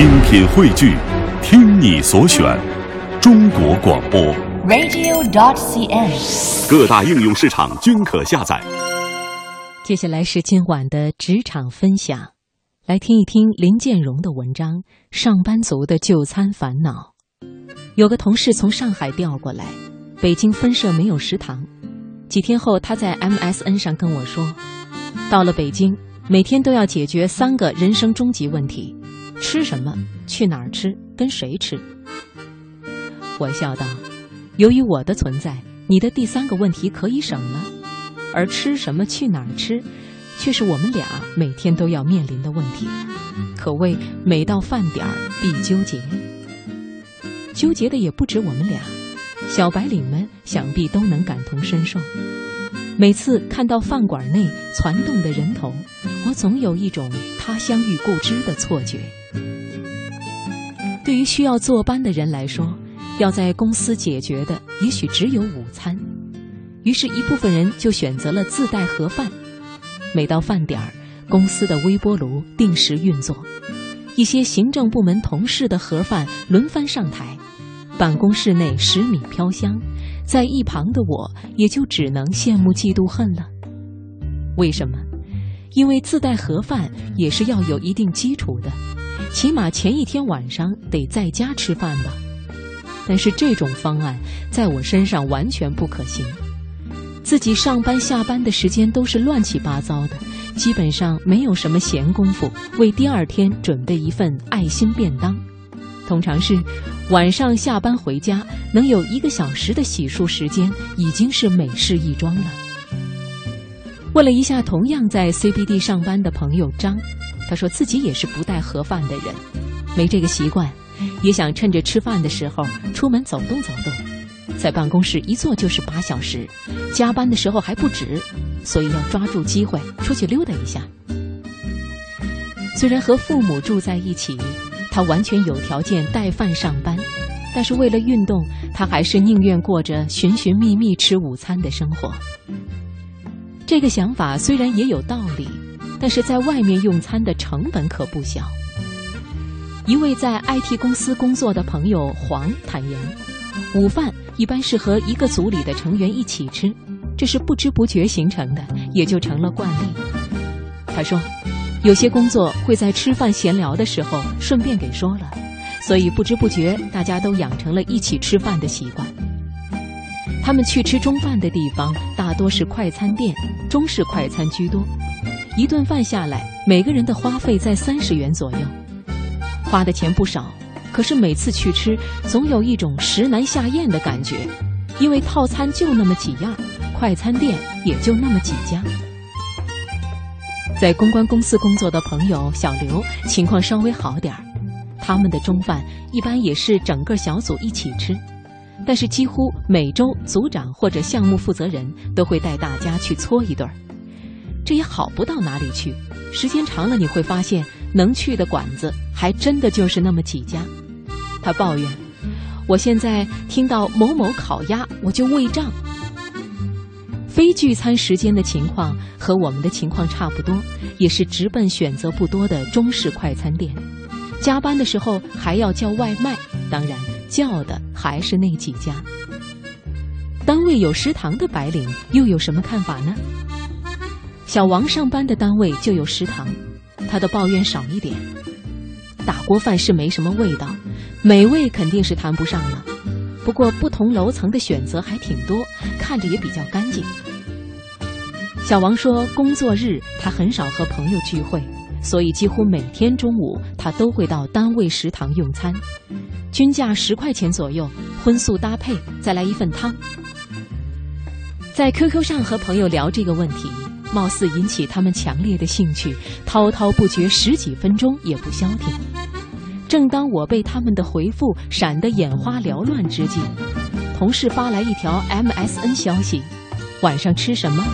精品汇聚，听你所选，中国广播。radio.dot.cn，。各大应用市场均可下载。接下来是今晚的职场分享，来听一听林建荣的文章《上班族的就餐烦恼》。有个同事从上海调过来，北京分社没有食堂。几天后，他在 MSN 上跟我说，到了北京，每天都要解决三个人生终极问题：吃什么、去哪儿吃、跟谁吃。我笑道：“由于我的存在，你的第三个问题可以省了。”而吃什么、去哪儿吃，却是我们俩每天都要面临的问题，可谓每到饭点儿必纠结。纠结的也不止我们俩，小白领们想必都能感同身受。每次看到饭馆内攒动的人头，我总有一种他乡遇故知的错觉。对于需要坐班的人来说，要在公司解决的也许只有午餐。于是，一部分人就选择了自带盒饭。每到饭点儿，公司的微波炉定时运作，一些行政部门同事的盒饭轮番上台，办公室内十米飘香，在一旁的我也就只能羡慕嫉妒恨了。为什么？因为自带盒饭也是要有一定基础的，起码前一天晚上得在家吃饭吧。但是这种方案在我身上完全不可行。自己上班下班的时间都是乱七八糟的，基本上没有什么闲工夫为第二天准备一份爱心便当。通常是晚上下班回家，能有一个小时的洗漱时间，已经是美事一桩了。问了一下同样在 CBD 上班的朋友张，他说自己也是不带盒饭的人，没这个习惯，也想趁着吃饭的时候出门走动走动。在办公室一坐就是八小时，加班的时候还不止，所以要抓住机会出去溜达一下。虽然和父母住在一起，他完全有条件带饭上班，但是为了运动，他还是宁愿过着寻寻觅觅吃午餐的生活。这个想法虽然也有道理，但是在外面用餐的成本可不小。一位在 IT 公司工作的朋友黄坦言，午饭一般是和一个组里的成员一起吃，这是不知不觉形成的，也就成了惯例。他说，有些工作会在吃饭闲聊的时候顺便给说了，所以不知不觉大家都养成了一起吃饭的习惯。他们去吃中饭的地方大多是快餐店，中式快餐居多，一顿饭下来，每个人的花费在三十元左右，花的钱不少。可是每次去吃，总有一种食难下咽的感觉，因为套餐就那么几样，快餐店也就那么几家。在公关公司工作的朋友小刘情况稍微好点儿，他们的中饭一般也是整个小组一起吃，但是几乎每周组长或者项目负责人都会带大家去搓一顿儿，这也好不到哪里去。时间长了，你会发现能去的馆子还真的就是那么几家。他抱怨：“我现在听到某某烤鸭，我就胃胀。”非聚餐时间的情况和我们的情况差不多，也是直奔选择不多的中式快餐店。加班的时候还要叫外卖，当然叫的还是那几家。单位有食堂的白领又有什么看法呢？小王上班的单位就有食堂，他的抱怨少一点。大锅饭是没什么味道，美味肯定是谈不上了。不过不同楼层的选择还挺多，看着也比较干净。小王说，工作日他很少和朋友聚会，所以几乎每天中午他都会到单位食堂用餐，均价十块钱左右，荤素搭配，再来一份汤。在 QQ 上和朋友聊这个问题，貌似引起他们强烈的兴趣，滔滔不绝十几分钟也不消停。正当我被他们的回复闪得眼花缭乱之际，同事发来一条 MSN 消息：“晚上吃什么？